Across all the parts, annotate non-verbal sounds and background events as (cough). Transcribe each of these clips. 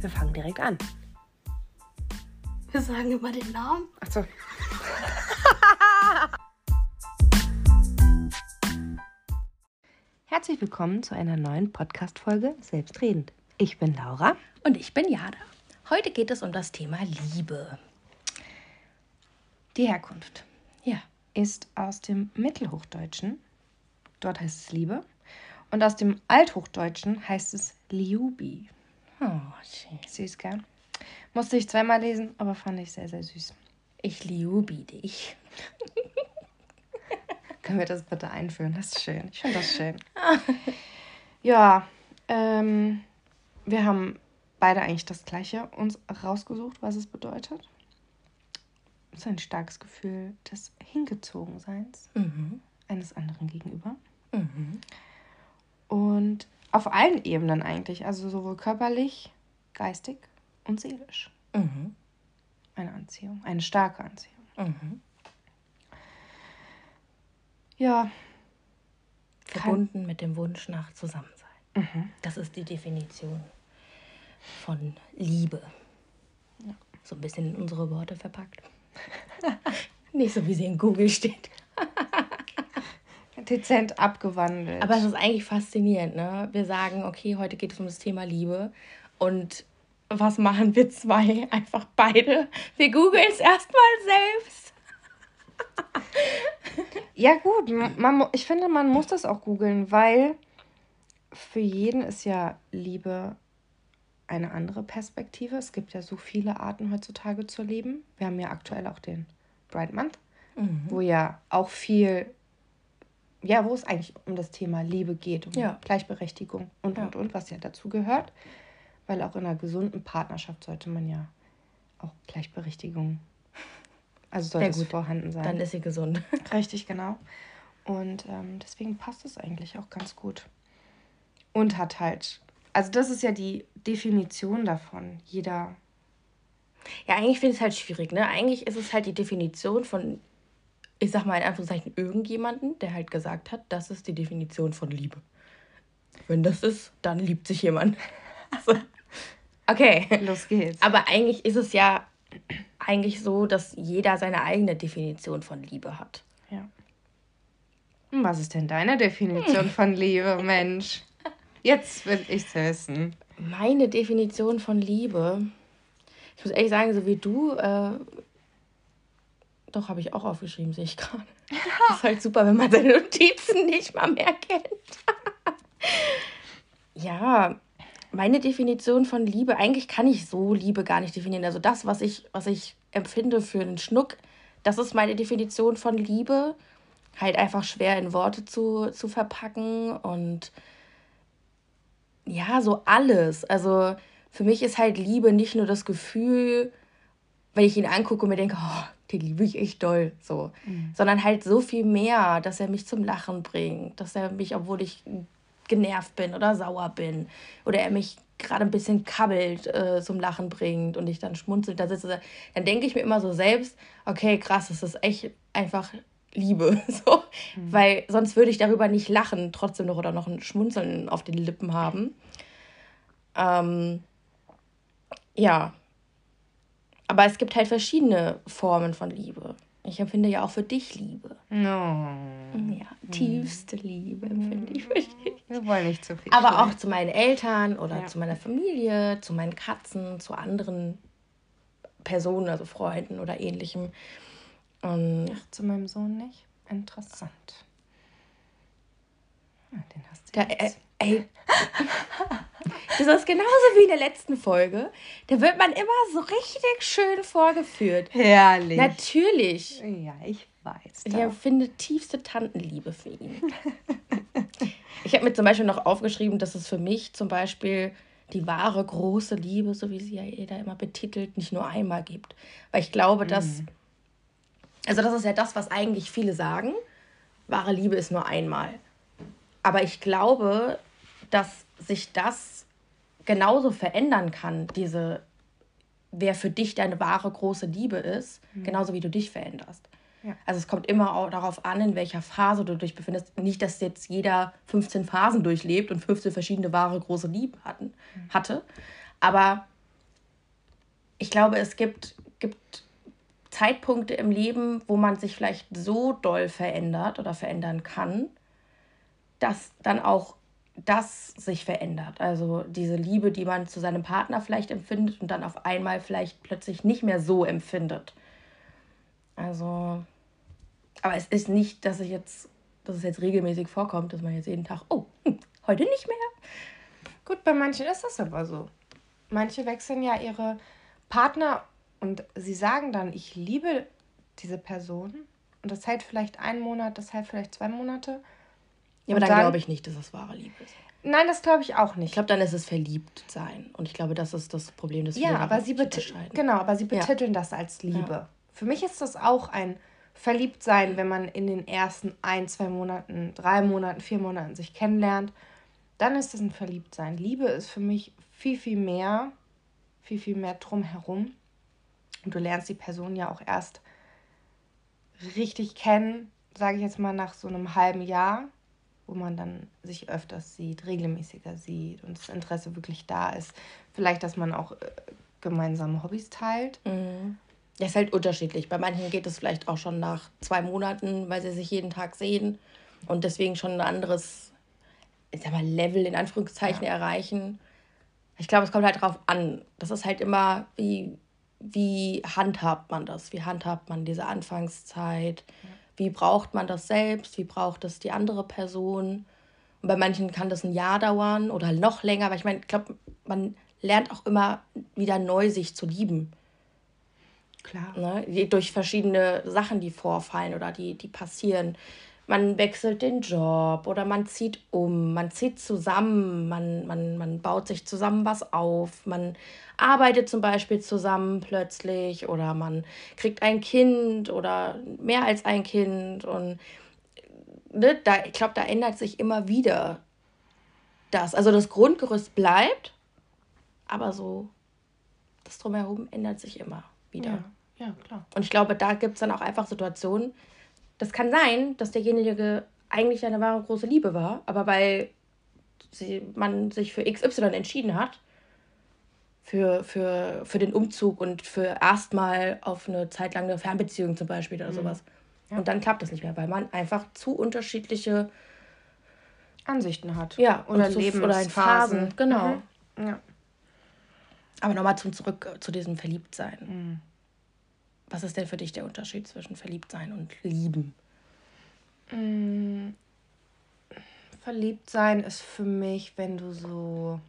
Wir fangen direkt an. Wir sagen immer den Namen. Achso. (laughs) Herzlich willkommen zu einer neuen Podcast-Folge Selbstredend. Ich bin Laura. Und ich bin Jada. Heute geht es um das Thema Liebe. Die Herkunft Ja. ist aus dem Mittelhochdeutschen. Dort heißt es Liebe. Und aus dem Althochdeutschen heißt es Liubi. Oh, schön. Süß, gell? Musste ich zweimal lesen, aber fand ich sehr, sehr süß. Ich liebe dich. (laughs) Können wir das bitte einführen? Das ist schön. Ich finde das schön. (laughs) ja, ähm, wir haben beide eigentlich das Gleiche uns rausgesucht, was es bedeutet. Es ist ein starkes Gefühl des Hingezogenseins Mhm. eines anderen gegenüber. Mhm. Und auf allen Ebenen eigentlich, also sowohl körperlich, geistig und seelisch. Mhm. Eine Anziehung, eine starke Anziehung. Mhm. Ja, Verbunden mit dem Wunsch nach Zusammensein. Mhm. Das ist die Definition von Liebe. So ein bisschen in unsere Worte verpackt. (laughs) Nicht so, wie sie in Google steht. Dezent abgewandelt. Aber es ist eigentlich faszinierend, ne? Wir sagen, okay, heute geht es um das Thema Liebe. Und was machen wir zwei? (laughs) Einfach beide. Wir googeln es erstmal selbst. Ja, gut, man, ich finde, man muss das auch googeln, weil für jeden ist ja Liebe eine andere Perspektive. Es gibt ja so viele Arten heutzutage zu leben. Wir haben ja aktuell auch den Bright Month, wo ja auch viel, ja, wo es eigentlich um das Thema Liebe geht, um Ja. Gleichberechtigung und, Ja. und, und, was ja dazu gehört. Weil auch in einer gesunden Partnerschaft sollte man ja auch Gleichberechtigung, also sollte es gut. vorhanden sein. Dann ist sie gesund. (laughs) Richtig, genau. Und ähm, deswegen passt es eigentlich auch ganz gut. Und hat halt, also das ist ja die Definition davon. Jeder, Ja, eigentlich finde ich es halt schwierig, ne? Eigentlich ist es halt die Definition von, ich sag mal in Anführungszeichen, irgendjemanden, der halt gesagt hat, das ist die Definition von Liebe. Wenn das ist, dann liebt sich jemand. (laughs) Also, okay. los geht's. Aber eigentlich ist es ja eigentlich so, dass jeder seine eigene Definition von Liebe hat. Ja. Was ist denn deine Definition (laughs) von Liebe, Mensch? Jetzt will ich's wissen. Meine Definition von Liebe, ich muss ehrlich sagen, so wie du, äh, doch habe ich auch aufgeschrieben, sehe ich gerade. Ist halt super, wenn man seine Notizen nicht mal mehr kennt. ja, meine Definition von Liebe, eigentlich kann ich so Liebe gar nicht definieren. Also das, was ich, was ich empfinde für einen Schnuck, das ist meine Definition von Liebe. Halt einfach schwer in Worte zu, zu verpacken und ja, so alles. Also für mich ist halt Liebe nicht nur das Gefühl, wenn ich ihn angucke und mir denke, oh, den liebe ich echt doll, so. Sondern halt so viel mehr, dass er mich zum Lachen bringt, dass er mich, obwohl ich genervt bin oder sauer bin oder er mich gerade ein bisschen kabbelt, äh, zum Lachen bringt und ich dann schmunzelt da sitze, dann denke ich mir immer so selbst, okay, krass, das ist echt einfach Liebe, (laughs) so, weil sonst würde ich darüber nicht lachen, trotzdem noch oder noch ein Schmunzeln auf den Lippen haben. Ähm, ja, aber es gibt halt verschiedene Formen von Liebe. Ich empfinde ja auch für dich Liebe. No. Ja, tiefste Liebe empfinde ich für dich. Wir wollen nicht zu viel. Aber auch zu meinen Eltern oder Ja. zu meiner Familie, zu meinen Katzen, zu anderen Personen, also Freunden oder ähnlichem. Und Ach, zu meinem Sohn nicht? Interessant. Ja, den hast du da, äh, jetzt. ey, (laughs) das ist genauso wie in der letzten Folge. Da wird man immer so richtig schön vorgeführt. Herrlich. Natürlich. ja, ich weiß. Ich empfinde tiefste Tantenliebe für ihn. (laughs) ich habe mir zum Beispiel noch aufgeschrieben, dass es für mich zum Beispiel die wahre große Liebe, so wie sie ja jeder immer betitelt, nicht nur einmal gibt. Weil ich glaube, dass. Also, das ist ja das, was eigentlich viele sagen. Wahre Liebe ist nur einmal. Aber ich glaube, dass sich das genauso verändern kann, diese, wer für dich deine wahre große Liebe ist, genauso wie du dich veränderst. Ja. Also es kommt immer auch darauf an, in welcher Phase du dich befindest. Nicht, dass jetzt jeder 15 Phasen durchlebt und 15 verschiedene wahre große Liebe hatten, hatte. Aber ich glaube, es gibt, gibt Zeitpunkte im Leben, wo man sich vielleicht so doll verändert oder verändern kann, dass dann auch das sich verändert. Also diese Liebe, die man zu seinem Partner vielleicht empfindet und dann auf einmal vielleicht plötzlich nicht mehr so empfindet. Also, aber es ist nicht, dass ich jetzt, dass es jetzt regelmäßig vorkommt, dass man jetzt jeden Tag, oh, hm, heute nicht mehr. Gut, bei manchen ist das aber so. Manche wechseln ja ihre Partner und sie sagen dann, ich liebe diese Person. Und das hält vielleicht einen Monat, das hält vielleicht zwei Monate. Ja, aber dann, dann glaube ich nicht, dass das wahre Liebe ist. Nein, das glaube ich auch nicht. Ich glaube, dann ist es verliebt sein. Und ich glaube, das ist das Problem, das ja, aber sie Genau, aber sie betiteln ja. das als Liebe. Ja. Für mich ist das auch ein Verliebtsein, wenn man in den ersten ein, zwei Monaten, drei Monaten, vier Monaten sich kennenlernt. Dann ist das ein Verliebtsein. Liebe ist für mich viel, viel mehr, viel, viel mehr drumherum. Und du lernst die Person ja auch erst richtig kennen, sage ich jetzt mal nach so einem halben Jahr wo man dann sich öfters sieht, regelmäßiger sieht und das Interesse wirklich da ist. Vielleicht, dass man auch äh, gemeinsame Hobbys teilt. Mhm. Das ist halt unterschiedlich. Bei manchen geht es vielleicht auch schon nach zwei Monaten, weil sie sich jeden Tag sehen und deswegen schon ein anderes ich sag mal, Level in Anführungszeichen ja. erreichen. Ich glaube, es kommt halt darauf an. Das ist halt immer, wie, wie handhabt man das? Wie handhabt man diese Anfangszeit? Ja wie braucht man das selbst, wie braucht es die andere Person. Und bei manchen kann das ein Jahr dauern oder noch länger, aber ich meine, ich glaube, man lernt auch immer wieder neu sich zu lieben. Klar. Ne? Durch verschiedene Sachen, die vorfallen oder die, die passieren man wechselt den Job oder man zieht um, man zieht zusammen, man, man, man baut sich zusammen was auf, man arbeitet zum Beispiel zusammen plötzlich oder man kriegt ein Kind oder mehr als ein Kind und ne, da, ich glaube, da ändert sich immer wieder das. Also das Grundgerüst bleibt, aber so das drumherum ändert sich immer wieder. Ja, ja klar. Und ich glaube, da gibt es dann auch einfach Situationen, das kann sein, dass derjenige eigentlich eine wahre große Liebe war, aber weil sie, man sich für XY entschieden hat, für, für, für den Umzug und für erstmal auf eine Zeit lang eine Fernbeziehung zum Beispiel oder mhm. sowas. Ja. Und dann klappt das nicht mehr, weil man einfach zu unterschiedliche Ansichten hat. Ja, oder Lebens oder in Phasen. Genau. Mhm. Ja. Aber nochmal zum zurück zu diesem Verliebtsein. Mhm. Was ist denn für dich der Unterschied zwischen Verliebtsein und Lieben? Mm, Verliebtsein ist für mich, wenn du so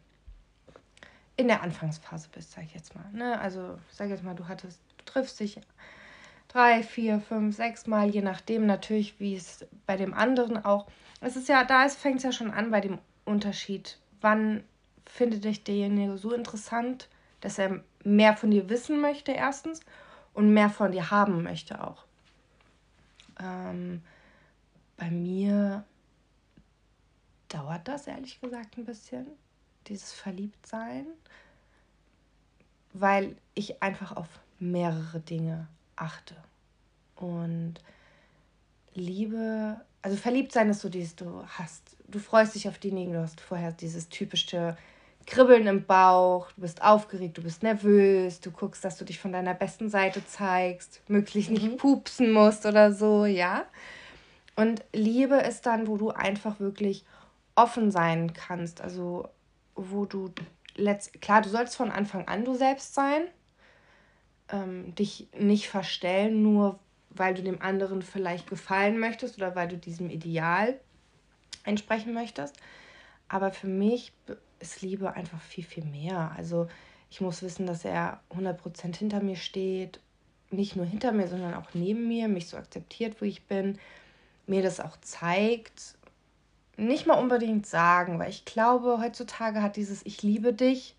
in der Anfangsphase bist, sag ich jetzt mal. Ne? Also sag jetzt mal, du hattest, du triffst dich drei, vier, fünf, sechs Mal, je nachdem natürlich, wie es bei dem anderen auch. Es ist ja, da fängt es ja schon an bei dem Unterschied. Wann findet dich derjenige so interessant, dass er mehr von dir wissen möchte, erstens und mehr von dir haben möchte auch. Ähm, bei mir dauert das ehrlich gesagt ein bisschen, dieses Verliebtsein, weil ich einfach auf mehrere Dinge achte. Und Liebe, also verliebt sein ist so dieses, du hast, du freust dich auf diejenigen, du hast vorher dieses typische Kribbeln im Bauch, du bist aufgeregt, du bist nervös, du guckst, dass du dich von deiner besten Seite zeigst, möglichst nicht mhm. pupsen musst oder so, ja. Und Liebe ist dann, wo du einfach wirklich offen sein kannst, also wo du letzt klar, du sollst von Anfang an du selbst sein, ähm, dich nicht verstellen, nur weil du dem anderen vielleicht gefallen möchtest oder weil du diesem Ideal entsprechen möchtest. Aber für mich ist Liebe einfach viel, viel mehr. Also ich muss wissen, dass er 100% hinter mir steht. Nicht nur hinter mir, sondern auch neben mir, mich so akzeptiert, wo ich bin, mir das auch zeigt. Nicht mal unbedingt sagen, weil ich glaube, heutzutage hat dieses Ich liebe dich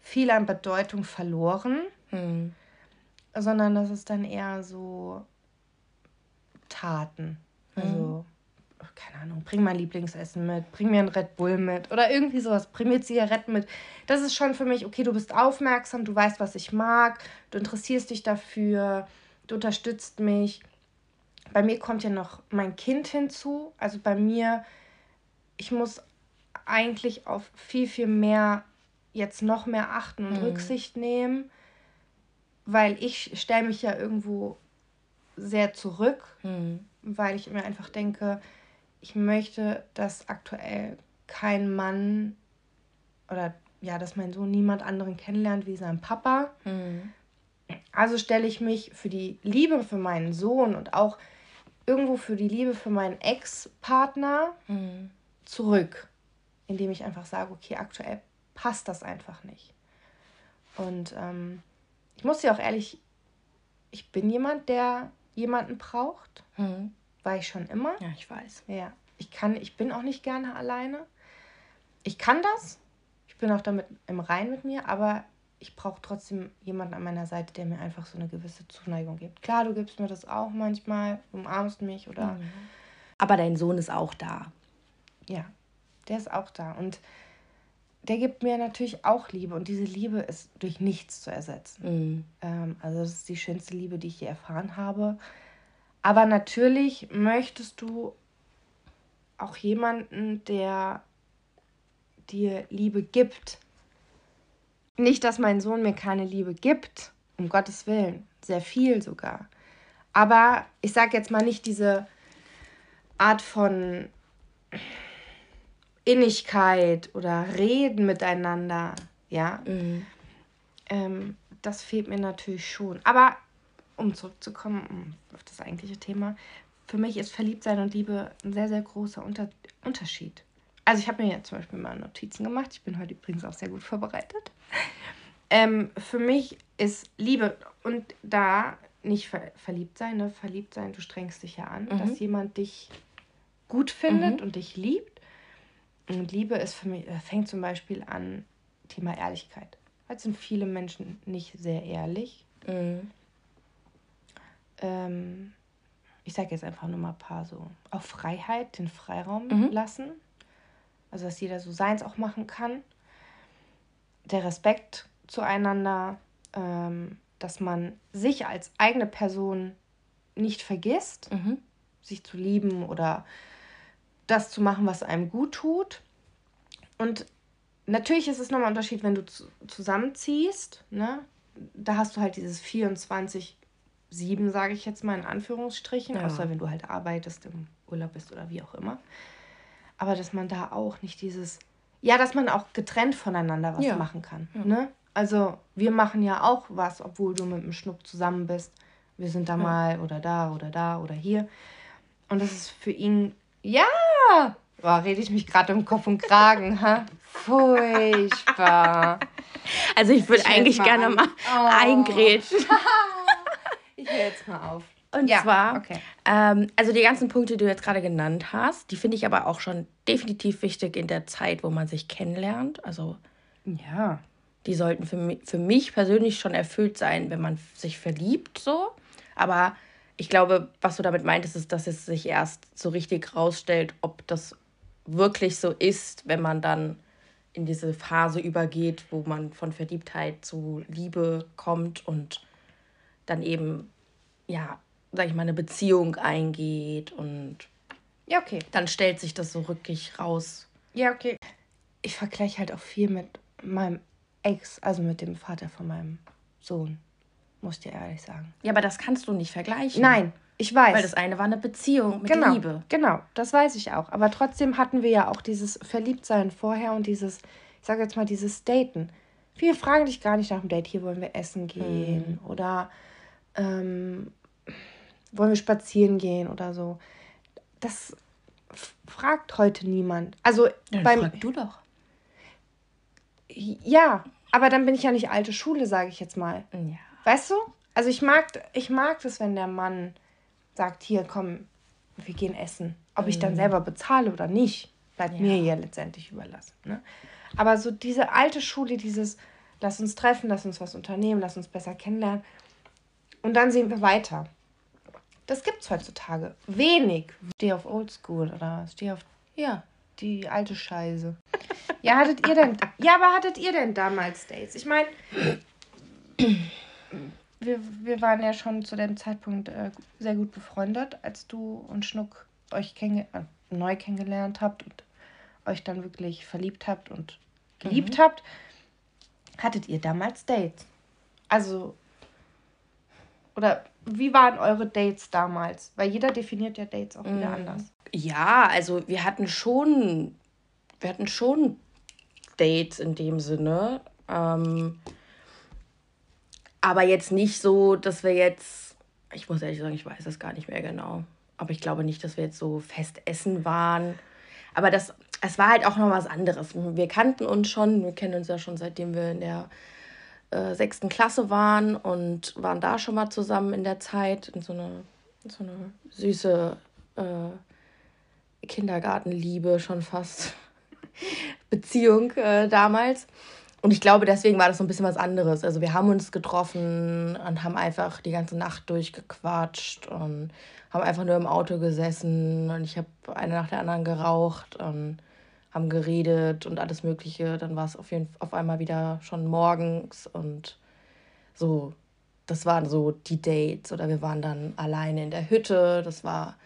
viel an Bedeutung verloren, hm. sondern das ist dann eher so Taten. Also keine Ahnung, bring mein Lieblingsessen mit, bring mir ein Red Bull mit oder irgendwie sowas, bring mir Zigaretten mit. Das ist schon für mich, okay, du bist aufmerksam, du weißt, was ich mag, du interessierst dich dafür, du unterstützt mich. Bei mir kommt ja noch mein Kind hinzu. Also bei mir, ich muss eigentlich auf viel, viel mehr, jetzt noch mehr achten und mhm. Rücksicht nehmen, weil ich stelle mich ja irgendwo sehr zurück, mhm. weil ich mir einfach denke, ich möchte, dass aktuell kein Mann oder ja, dass mein Sohn niemand anderen kennenlernt wie sein Papa. Mhm. Also stelle ich mich für die Liebe für meinen Sohn und auch irgendwo für die Liebe für meinen Ex-Partner mhm. zurück, indem ich einfach sage, okay, aktuell passt das einfach nicht. Und ähm, ich muss dir auch ehrlich, ich bin jemand, der jemanden braucht. Mhm. War ich schon immer. Ja, ich weiß. Ja. Ich kann, ich bin auch nicht gerne alleine. Ich kann das. Ich bin auch damit im Rein mit mir, aber ich brauche trotzdem jemanden an meiner Seite, der mir einfach so eine gewisse Zuneigung gibt. Klar, du gibst mir das auch manchmal, umarmst mich oder. Mhm. Aber dein Sohn ist auch da. Ja, der ist auch da. Und der gibt mir natürlich auch Liebe. Und diese Liebe ist durch nichts zu ersetzen. Mhm. Ähm, also, das ist die schönste Liebe, die ich je erfahren habe. Aber natürlich möchtest du auch jemanden, der dir Liebe gibt nicht, dass mein Sohn mir keine Liebe gibt, um Gottes Willen, sehr viel sogar. Aber ich sage jetzt mal nicht diese Art von Innigkeit oder Reden miteinander, ja. Mhm. Ähm, das fehlt mir natürlich schon. Aber um zurückzukommen auf das eigentliche Thema, für mich ist Verliebtsein und Liebe ein sehr, sehr großer Unter Unterschied. Also ich habe mir jetzt zum Beispiel mal Notizen gemacht. Ich bin heute übrigens auch sehr gut vorbereitet. Ähm, für mich ist Liebe und da nicht ver verliebt sein, ne? Verliebt sein, du strengst dich ja an, mhm. dass jemand dich gut findet mhm. und dich liebt. Und Liebe ist für mich, äh, fängt zum Beispiel an Thema Ehrlichkeit. Heute sind viele Menschen nicht sehr ehrlich. Mhm. Ähm, ich sage jetzt einfach nur mal ein paar so. Auf Freiheit, den Freiraum mhm. lassen. Also, dass jeder so seins auch machen kann. Der Respekt zueinander, ähm, dass man sich als eigene Person nicht vergisst, mhm. sich zu lieben oder das zu machen, was einem gut tut. Und natürlich ist es nochmal ein Unterschied, wenn du zu, zusammenziehst. Ne? Da hast du halt dieses 24 7, sage ich jetzt mal in Anführungsstrichen, ja. außer wenn du halt arbeitest, im Urlaub bist oder wie auch immer. Aber dass man da auch nicht dieses, ja, dass man auch getrennt voneinander was ja. machen kann. Ja. Ne? Also wir machen ja auch was, obwohl du mit dem Schnupp zusammen bist. Wir sind da mal oder da oder da oder hier. Und das ist für ihn, ja, Boah, rede ich mich gerade im Kopf und Kragen, (laughs) ha? Furchtbar. Also ich würde eigentlich gerne an. mal oh. eingrätschen. (laughs) höre jetzt mal auf. Und ja, zwar, okay. ähm, also die ganzen Punkte, die du jetzt gerade genannt hast, die finde ich aber auch schon definitiv wichtig in der Zeit, wo man sich kennenlernt. Also ja. Die sollten für mich, für mich persönlich schon erfüllt sein, wenn man sich verliebt, so. Aber ich glaube, was du damit meintest, ist, dass es sich erst so richtig rausstellt, ob das wirklich so ist, wenn man dann in diese Phase übergeht, wo man von Verliebtheit zu Liebe kommt und dann eben, ja, sag ich mal, eine Beziehung eingeht und ja, okay. Dann stellt sich das so rückig raus. Ja, okay. Ich vergleiche halt auch viel mit meinem Ex, also mit dem Vater von meinem Sohn, muss ich dir ehrlich sagen. Ja, aber das kannst du nicht vergleichen. Nein, ich weiß. Weil das eine war eine Beziehung mit genau, Liebe. Genau, das weiß ich auch. Aber trotzdem hatten wir ja auch dieses Verliebtsein vorher und dieses, ich sage jetzt mal, dieses Daten. Viele fragen dich gar nicht nach dem Date, hier wollen wir essen gehen hm. oder ähm, wollen wir spazieren gehen oder so. Das fragt heute niemand. Also ja, beim frag du doch. Ja, aber dann bin ich ja nicht alte Schule, sage ich jetzt mal. Ja. Weißt du? Also ich mag, ich mag das, wenn der Mann sagt, hier, komm, wir gehen essen. Ob ich dann mhm. selber bezahle oder nicht, bleibt ja. mir ja letztendlich überlassen. Ne? Aber so diese alte Schule, dieses, lass uns treffen, lass uns was unternehmen, lass uns besser kennenlernen. Und dann sehen wir weiter. Das gibt es heutzutage. Wenig. Steh auf Oldschool oder steh auf, ja, die alte Scheiße. ja, hattet ihr denn, ja, aber hattet ihr denn damals Dates? Ich meine, wir, wir waren ja schon zu dem Zeitpunkt äh, sehr gut befreundet, als du und Schnuck euch kennenge äh, neu kennengelernt habt und euch dann wirklich verliebt habt und geliebt mhm. habt. Hattet ihr damals Dates? Also Oder wie waren eure Dates damals? Weil jeder definiert ja Dates auch wieder mm. anders. Ja, also wir hatten schon, wir hatten schon Dates in dem Sinne. Ähm, aber jetzt nicht so, dass wir jetzt, ich muss ehrlich sagen, ich weiß es gar nicht mehr genau. Aber ich glaube nicht, dass wir jetzt so fest essen waren. Aber das, es war halt auch noch was anderes. Wir kannten uns schon, wir kennen uns ja schon seitdem wir in der äh, sechsten Klasse waren und waren da schon mal zusammen in der Zeit, in so eine, in so eine süße äh, Kindergartenliebe schon fast (laughs) Beziehung äh, damals. Und ich glaube, deswegen war das so ein bisschen was anderes. Also wir haben uns getroffen und haben einfach die ganze Nacht durchgequatscht und haben einfach nur im Auto gesessen und ich habe eine nach der anderen geraucht und haben geredet und alles Mögliche. Dann war es auf, jeden, auf einmal wieder schon morgens und so. Das waren so die Dates oder wir waren dann alleine in der Hütte. Das war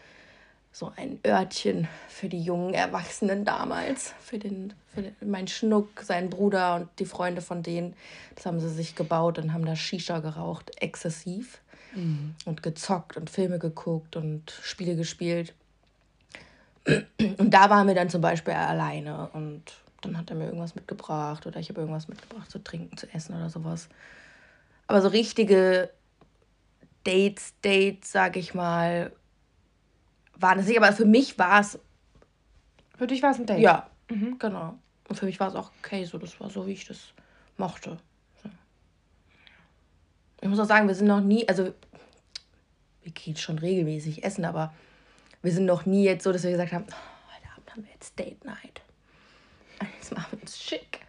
so ein Örtchen für die jungen Erwachsenen damals, für den, für den, mein Schnuck, seinen Bruder und die Freunde von denen. Das haben sie sich gebaut und haben da Shisha geraucht, exzessiv mhm. und gezockt und Filme geguckt und Spiele gespielt. Und da waren wir dann zum Beispiel alleine und dann hat er mir irgendwas mitgebracht oder ich habe irgendwas mitgebracht zu trinken, zu essen oder sowas. Aber so richtige Dates, Dates, sag ich mal, waren es nicht, aber für mich war es. Für dich war es ein Date? Ja, mhm. genau. Und für mich war es auch okay, so das war so, wie ich das mochte. So. Ich muss auch sagen, wir sind noch nie, also wir gehen schon regelmäßig essen, aber wir sind noch nie jetzt so, dass wir gesagt haben, oh, heute Abend haben wir jetzt Date Night. Jetzt machen wir uns schick.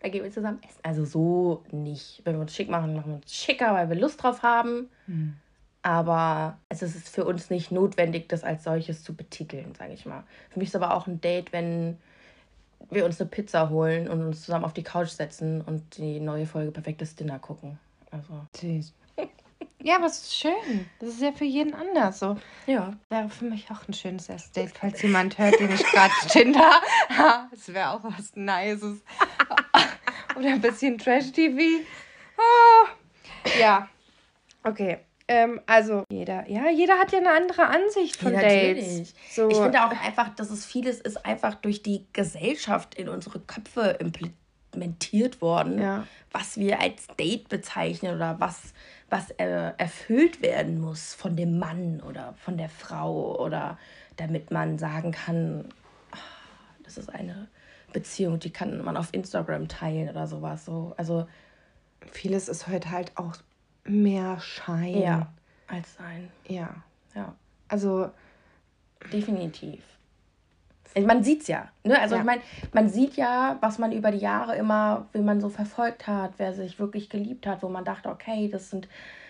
Da gehen wir zusammen essen. Also so nicht. Wenn wir uns schick machen, machen wir uns schicker, weil wir Lust drauf haben. Mhm. Aber es ist für uns nicht notwendig, das als solches zu betiteln, sage ich mal. Für mich ist aber auch ein Date, wenn wir uns eine Pizza holen und uns zusammen auf die Couch setzen und die neue Folge Perfektes Dinner gucken. Also. Süß. Ja, aber es ist schön. Das ist ja für jeden anders so. Ja. Wäre für mich auch ein schönes erstes Date, falls jemand hört, den ich gerade Tinder. das wäre auch was Nices. (laughs) Oder ein bisschen Trash-TV. Oh. Ja. Okay. Ähm, also jeder, ja, jeder hat ja eine andere Ansicht von ja, Dates. So. Ich finde auch einfach, dass es vieles ist einfach durch die Gesellschaft in unsere Köpfe implementiert worden, ja. was wir als Date bezeichnen oder was, was äh, erfüllt werden muss von dem Mann oder von der Frau oder damit man sagen kann, ah, das ist eine Beziehung, die kann man auf Instagram teilen oder sowas. So, also vieles ist heute halt auch mehr Schein. Ja, als Sein. Ja. Ja. Also. Definitiv. Man sieht es ja. Ne? Also ja. ich meine, man sieht ja, was man über die Jahre immer, wie man so verfolgt hat, wer sich wirklich geliebt hat, wo man dachte, okay, das sind,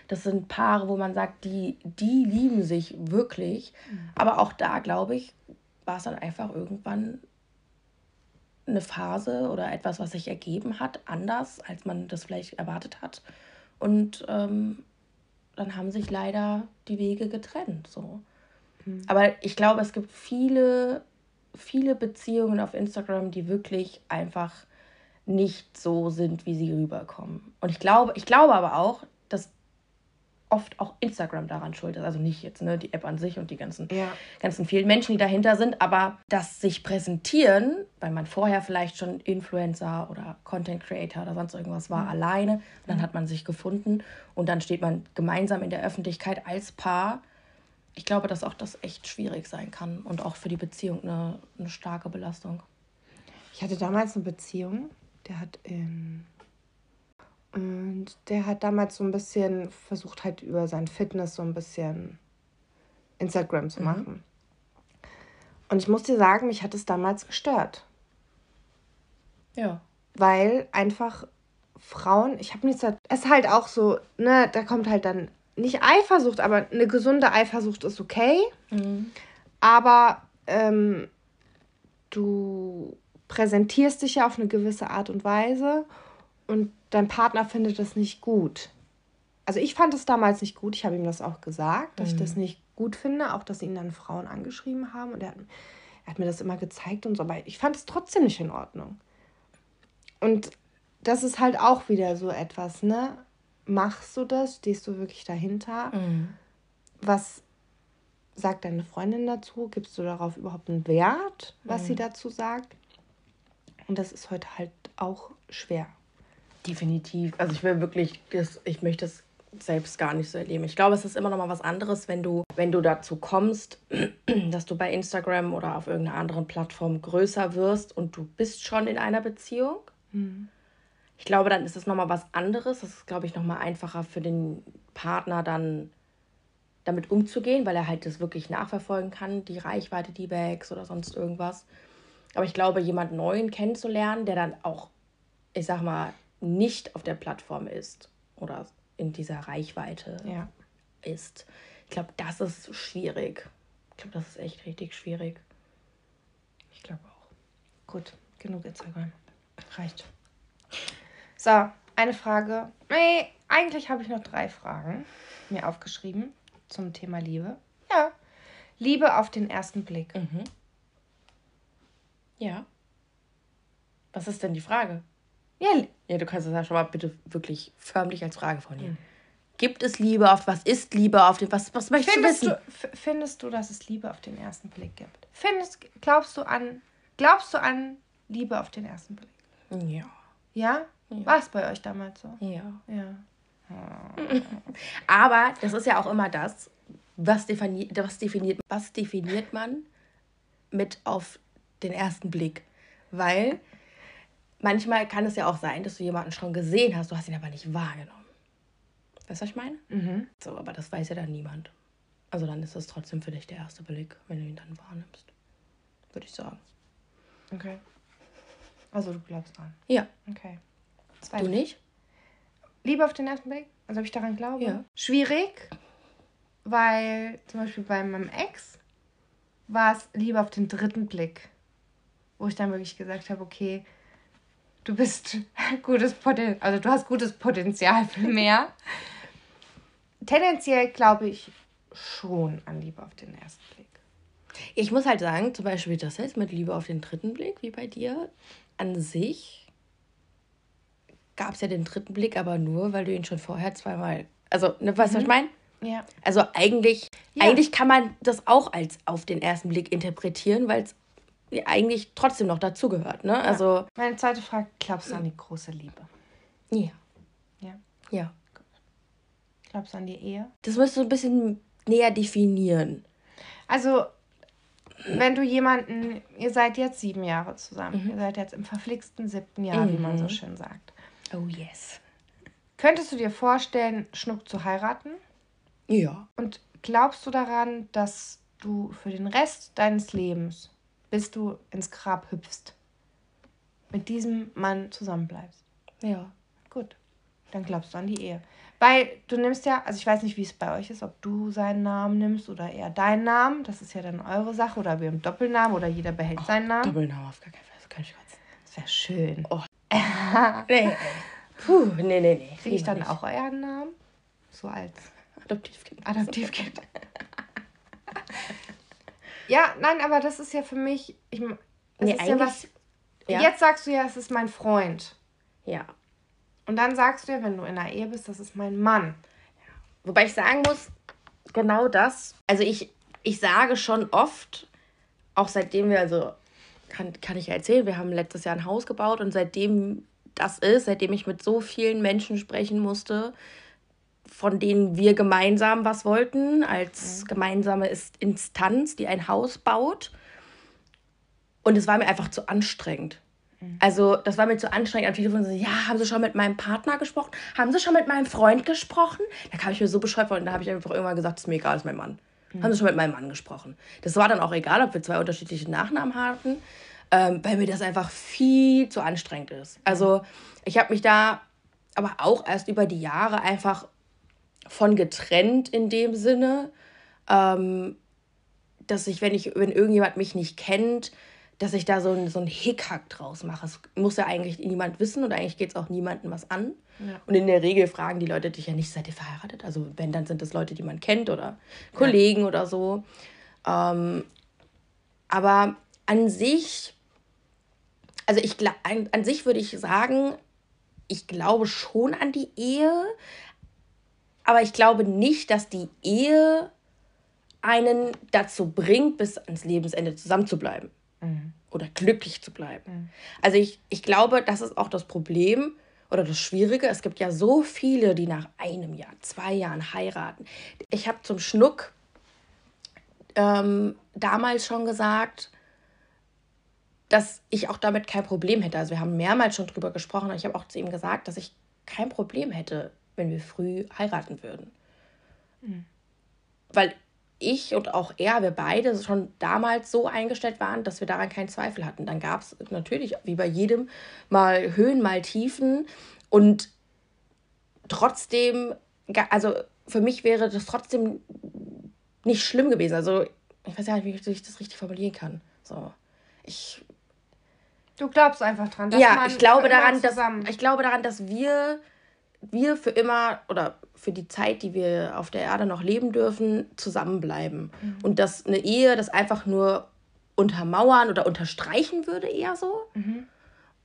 das sind Paare, wo man sagt, die, die lieben sich wirklich. Mhm. Aber auch da, glaube ich, war es dann einfach irgendwann eine Phase oder etwas, was sich ergeben hat, anders, als man das vielleicht erwartet hat. Und ähm, dann haben sich leider die Wege getrennt. So. Mhm. Aber ich glaube, es gibt viele, viele Beziehungen auf Instagram, die wirklich einfach nicht so sind, wie sie rüberkommen. Und ich glaube, ich glaube aber auch, dass oft auch Instagram daran schuld ist. Also nicht jetzt ne, die App an sich und die ganzen, ja. ganzen vielen Menschen, die dahinter sind, aber das sich präsentieren, weil man vorher vielleicht schon Influencer oder Content Creator oder sonst irgendwas war, mhm. alleine. Und dann hat man sich gefunden und dann steht man gemeinsam in der Öffentlichkeit als Paar. Ich glaube, dass auch das echt schwierig sein kann und auch für die Beziehung eine, eine starke Belastung. Ich hatte damals eine Beziehung, der hat in und der hat damals so ein bisschen versucht, halt über sein Fitness so ein bisschen Instagram zu mhm. machen. Mhm. Und ich muss dir sagen, mich hat es damals gestört. Ja. Weil einfach Frauen, ich habe nichts, es ist halt auch so, ne, da kommt halt dann nicht Eifersucht, aber eine gesunde Eifersucht ist okay. Mhm. Aber ähm, du präsentierst dich ja auf eine gewisse Art und Weise und dein Partner findet das nicht gut. Also ich fand es damals nicht gut, ich habe ihm das auch gesagt, dass mhm. ich das mhm. nicht gut finde, auch dass ihn dann Frauen angeschrieben haben und er hat, er hat mir das immer gezeigt und so, aber ich fand es trotzdem nicht in Ordnung. Und das ist halt auch wieder so etwas, ne? Machst du das? Stehst du wirklich dahinter? Mhm. Was sagt deine Freundin dazu? Gibst du darauf überhaupt einen Wert, was mhm. sie dazu sagt? Und das ist heute halt auch schwer. Definitiv. Also ich will wirklich, das, ich möchte es selbst gar nicht so erleben. Ich glaube, es ist immer noch mal was anderes, wenn du, wenn du dazu kommst, (clears throat) dass du bei Instagram oder auf irgendeiner anderen Plattform größer wirst und du bist schon in einer Beziehung. Mhm. Ich glaube, dann ist es noch mal was anderes. Das ist, glaube ich, noch mal einfacher für den Partner dann damit umzugehen, weil er halt das wirklich nachverfolgen kann, die Reichweite, die Bags oder sonst irgendwas. Aber ich glaube, jemand Neuen kennenzulernen, der dann auch, ich sag mal, nicht auf der Plattform ist oder in dieser Reichweite ja. ist. Ich glaube, das ist schwierig. Ich glaube, das ist echt richtig schwierig. Ich glaube auch. Gut, genug Instagram. Reicht. So, eine Frage. Nee, eigentlich habe ich noch drei Fragen mir aufgeschrieben zum Thema Liebe. Ja. Liebe auf den ersten Blick. Mhm. Ja. Was ist denn die Frage? Ja, ja, du kannst das ja schon mal bitte wirklich förmlich als Frage vornehmen. Mhm. Gibt es Liebe auf was ist Liebe auf den was was möchtest findest du wissen? Du, findest du, dass es Liebe auf den ersten Blick gibt? Findest glaubst du an glaubst du an Liebe auf den ersten Blick? Ja. Ja? Ja. War es bei euch damals so? Ja. Ja. (laughs) Aber das ist ja auch immer das, was definiert, was definiert, was definiert man mit auf den ersten Blick? Weil manchmal kann es ja auch sein, dass du jemanden schon gesehen hast, du hast ihn aber nicht wahrgenommen. Weißt du, was ich meine? Mhm. So, aber das weiß ja dann niemand. Also dann ist das trotzdem für dich der erste Blick, wenn du ihn dann wahrnimmst. Würde ich sagen. Okay. Also du glaubst dran. Ja. Okay. Zweite. Du nicht? Liebe auf den ersten Blick? Also ob ich daran glaube? Ja. Schwierig, weil zum Beispiel bei meinem Ex war es Liebe auf den dritten Blick. Wo ich dann wirklich gesagt habe, okay, du bist (laughs) gutes Potenzial, also du hast gutes Potenzial für (laughs) mehr. Tendenziell glaube ich schon an Liebe auf den ersten Blick. Ich muss halt sagen, zum Beispiel das jetzt mit Liebe auf den dritten Blick, wie bei dir, an sich gab es ja den dritten Blick, aber nur, weil du ihn schon vorher zweimal. Also, ne, weißt du, mhm. was ich meine? Ja. Also eigentlich, ja. eigentlich kann man das auch als auf den ersten Blick interpretieren, weil es eigentlich trotzdem noch dazugehört. Ne? Ja. Also, Meine zweite Frage, glaubst du an die große Liebe? Ja. Ja? Ja. Glaubst du an die Ehe? Das musst du ein bisschen näher definieren. Also, wenn du jemanden, ihr seid jetzt sieben Jahre zusammen, mhm. ihr seid jetzt im verflixten siebten Jahr, mhm. wie man so mhm. schön sagt. Oh yes. Könntest du dir vorstellen, Schnuck zu heiraten? Ja. Und glaubst du daran, dass du für den Rest deines Lebens bis du ins Grab hüpfst, mit diesem Mann zusammenbleibst. Ja. Gut. Dann glaubst du an die Ehe. Weil du nimmst ja, also ich weiß nicht, wie es bei euch ist, ob du seinen Namen nimmst oder eher deinen Namen. Das ist ja dann eure Sache. Oder wir haben Doppelnamen oder jeder behält oh, seinen Namen. Doppelnamen auf gar keinen Fall. Das kann ich kotzen. Das wäre schön. Oh. (laughs) nee. Puh, nee, nee, nee. Kriege ich dann nicht. auch euren Namen? So als Adoptivkind. (laughs) Adoptivkind. (laughs) Ja, nein, aber das ist ja für mich. Ich, das nee, ist ja was. Ja. Jetzt sagst du ja, es ist mein Freund. Ja. Und dann sagst du ja, wenn du in einer Ehe bist, das ist mein Mann. Ja. Wobei ich sagen muss, genau das. Also ich, ich sage schon oft, auch seitdem wir, also kann, kann ich erzählen, wir haben letztes Jahr ein Haus gebaut und seitdem das ist, seitdem ich mit so vielen Menschen sprechen musste, von denen wir gemeinsam was wollten, als mhm. gemeinsame Instanz, die ein Haus baut. Und es war mir einfach zu anstrengend. Mhm. Also, das war mir zu anstrengend. Am Telefon so, ja, haben Sie schon mit meinem Partner gesprochen? Haben Sie schon mit meinem Freund gesprochen? Da kam ich mir so bescheuert vor und da habe ich einfach irgendwann gesagt, ist mir egal, ist mein Mann. Mhm. Haben Sie schon mit meinem Mann gesprochen? Das war dann auch egal, ob wir zwei unterschiedliche Nachnamen hatten, ähm, weil mir das einfach viel zu anstrengend ist. Also, ich habe mich da aber auch erst über die Jahre einfach von getrennt in dem Sinne, ähm, dass ich, wenn ich, wenn irgendjemand mich nicht kennt, dass ich da so ein, so ein Hickhack draus mache. Es muss ja eigentlich niemand wissen und eigentlich geht es auch niemandem was an. Ja. Und in der Regel fragen die Leute dich ja nicht, seid ihr verheiratet? Also wenn, dann sind das Leute, die man kennt oder Kollegen ja. oder so. Ähm, aber an sich, also ich an, an sich würde ich sagen, ich glaube schon an die Ehe, aber ich glaube nicht, dass die Ehe einen dazu bringt, bis ans Lebensende zusammen zu bleiben. Mhm. Oder glücklich zu bleiben. Mhm. Also ich, ich glaube, das ist auch das Problem oder das Schwierige. Es gibt ja so viele, die nach einem Jahr, zwei Jahren heiraten. Ich habe zum Schnuck ähm, damals schon gesagt, dass ich auch damit kein Problem hätte. Also wir haben mehrmals schon drüber gesprochen und ich habe auch zu ihm gesagt, dass ich kein Problem hätte, wenn wir früh heiraten würden. Mhm. Weil ich und auch er, wir beide schon damals so eingestellt waren, dass wir daran keinen Zweifel hatten. Dann gab es natürlich, wie bei jedem, mal Höhen, mal Tiefen. Und trotzdem, also für mich wäre das trotzdem nicht schlimm gewesen. Also ich weiß ja nicht, wie ich das richtig formulieren kann. So, ich. Du glaubst einfach dran. Dass ja, ich glaube daran, dass ich glaube daran, dass wir wir für immer oder für die Zeit, die wir auf der Erde noch leben dürfen, zusammenbleiben. Mhm. Und dass eine Ehe das einfach nur untermauern oder unterstreichen würde, eher so. Mhm.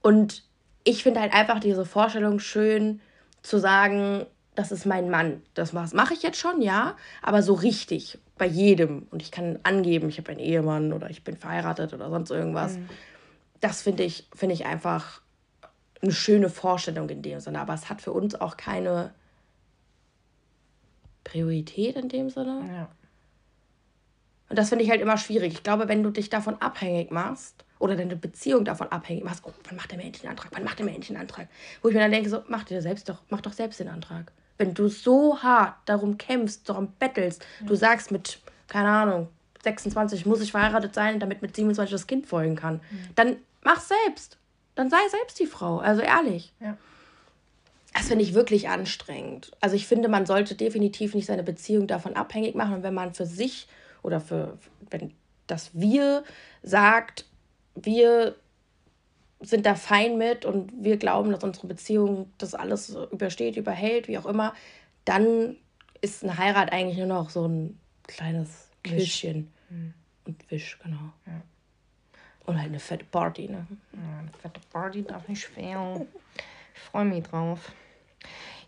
Und ich finde halt einfach diese Vorstellung schön, zu sagen, das ist mein Mann. Das mache ich jetzt schon, ja, aber so richtig, bei jedem. Und ich kann angeben, ich habe einen Ehemann oder ich bin verheiratet oder sonst irgendwas. Mhm. Das finde ich, find ich einfach eine schöne Vorstellung in dem Sinne, aber es hat für uns auch keine Priorität in dem Sinne. Ja. Und das finde ich halt immer schwierig. Ich glaube, wenn du dich davon abhängig machst oder deine Beziehung davon abhängig machst, oh, wann macht der Mensch den Antrag? Wann macht der Mensch den Antrag? Wo ich mir dann denke, so, mach dir selbst doch, mach doch selbst den Antrag. Wenn du so hart darum kämpfst, darum bettelst, ja. du sagst mit, keine Ahnung, 26 muss ich verheiratet sein, damit mit 27 das Kind folgen kann, mhm. dann mach selbst. Dann sei selbst die Frau, also ehrlich. Ja. Das finde ich wirklich anstrengend. Also ich finde, man sollte definitiv nicht seine Beziehung davon abhängig machen. Und wenn man für sich oder für, wenn das Wir sagt, wir sind da fein mit und wir glauben, dass unsere Beziehung das alles übersteht, überhält, wie auch immer, dann ist eine Heirat eigentlich nur noch so ein kleines Küsschen. Mhm. Und Wisch, genau. Ja. Und halt eine fette Party, ne? Ja, eine fette Party darf nicht fehlen. Ich freue mich drauf.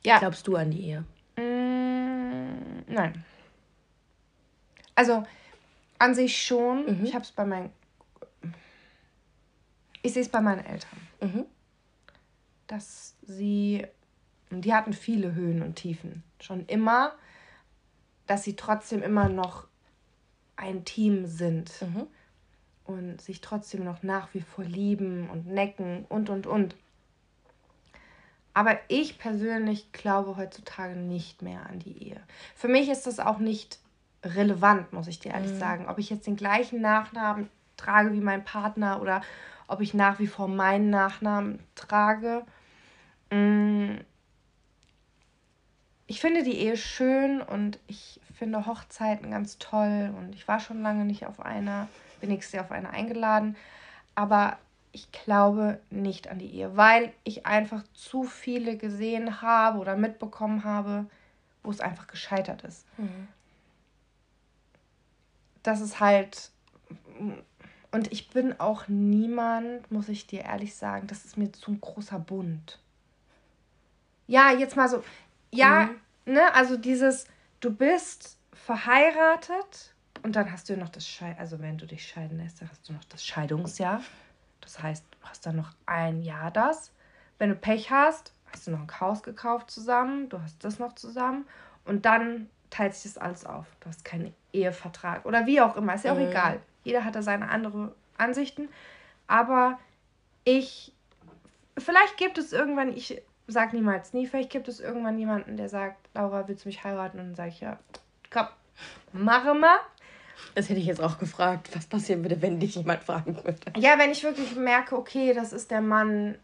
Ja. Glaubst du an die Ehe? Mm, nein. Also, an sich schon. Mhm. Ich habe es bei meinen. Ich sehe es bei meinen Eltern. Mhm. Dass sie. Die hatten viele Höhen und Tiefen. Schon immer. Dass sie trotzdem immer noch ein Team sind. Mhm und sich trotzdem noch nach wie vor lieben und necken und, und, und. Aber ich persönlich glaube heutzutage nicht mehr an die Ehe. Für mich ist das auch nicht relevant, muss ich dir ehrlich mhm. sagen. Ob ich jetzt den gleichen Nachnamen trage wie mein Partner oder ob ich nach wie vor meinen Nachnamen trage. Mm. Ich finde die Ehe schön und ich finde Hochzeiten ganz toll und ich war schon lange nicht auf einer bin nächstes Jahr auf eine eingeladen. Aber ich glaube nicht an die Ehe, weil ich einfach zu viele gesehen habe oder mitbekommen habe, wo es einfach gescheitert ist. Mhm. Das ist halt. Und ich bin auch niemand, muss ich dir ehrlich sagen, das ist mir zu ein großer Bund. Ja, jetzt mal so. Ja, mhm. ne, also dieses, du bist verheiratet und dann hast du noch das Scheid, also wenn du dich scheiden lässt, dann hast du noch das Scheidungsjahr. Das heißt, du hast dann noch ein Jahr das. Wenn du Pech hast, hast du noch ein Haus gekauft zusammen, du hast das noch zusammen und dann teilt sich das alles auf. Du hast keinen Ehevertrag oder wie auch immer, ist ja auch mhm. egal. Jeder hat da seine andere Ansichten, aber ich vielleicht gibt es irgendwann, ich sag niemals nie, vielleicht gibt es irgendwann jemanden, der sagt, Laura, willst du mich heiraten? Und dann sage ich ja, komm, mache mal. Das hätte ich jetzt auch gefragt. Was passieren würde, wenn dich jemand fragen würde? Ja, wenn ich wirklich merke, okay, das ist der Mann,